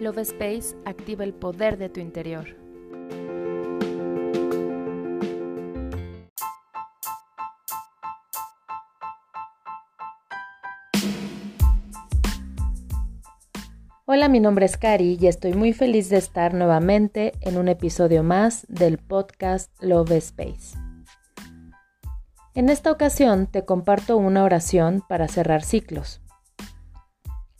Love Space activa el poder de tu interior. Hola, mi nombre es Cari y estoy muy feliz de estar nuevamente en un episodio más del podcast Love Space. En esta ocasión te comparto una oración para cerrar ciclos.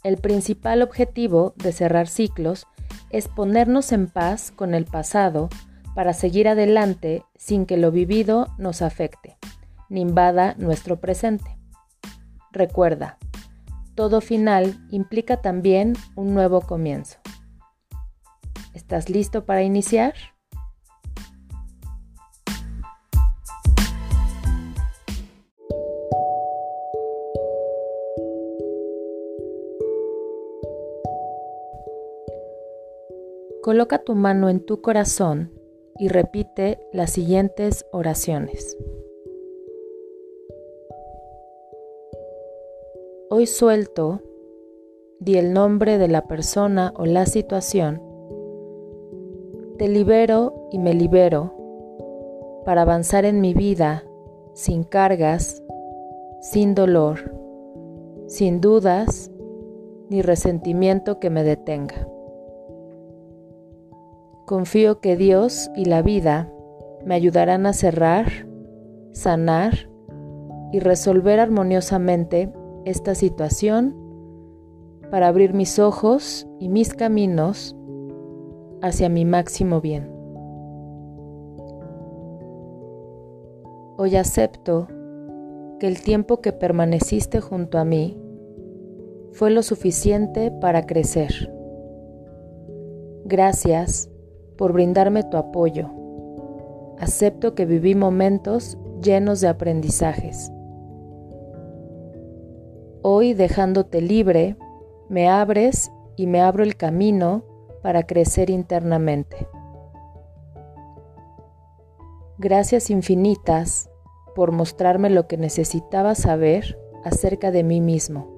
El principal objetivo de cerrar ciclos es ponernos en paz con el pasado para seguir adelante sin que lo vivido nos afecte, ni invada nuestro presente. Recuerda, todo final implica también un nuevo comienzo. ¿Estás listo para iniciar? Coloca tu mano en tu corazón y repite las siguientes oraciones. Hoy suelto, di el nombre de la persona o la situación, te libero y me libero para avanzar en mi vida sin cargas, sin dolor, sin dudas ni resentimiento que me detenga. Confío que Dios y la vida me ayudarán a cerrar, sanar y resolver armoniosamente esta situación para abrir mis ojos y mis caminos hacia mi máximo bien. Hoy acepto que el tiempo que permaneciste junto a mí fue lo suficiente para crecer. Gracias por brindarme tu apoyo. Acepto que viví momentos llenos de aprendizajes. Hoy dejándote libre, me abres y me abro el camino para crecer internamente. Gracias infinitas por mostrarme lo que necesitaba saber acerca de mí mismo.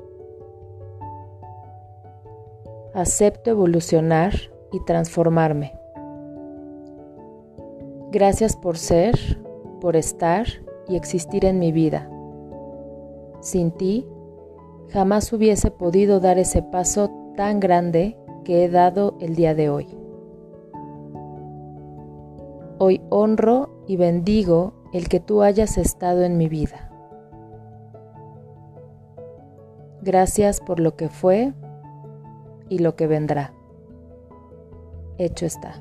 Acepto evolucionar y transformarme. Gracias por ser, por estar y existir en mi vida. Sin ti, jamás hubiese podido dar ese paso tan grande que he dado el día de hoy. Hoy honro y bendigo el que tú hayas estado en mi vida. Gracias por lo que fue y lo que vendrá. Hecho está.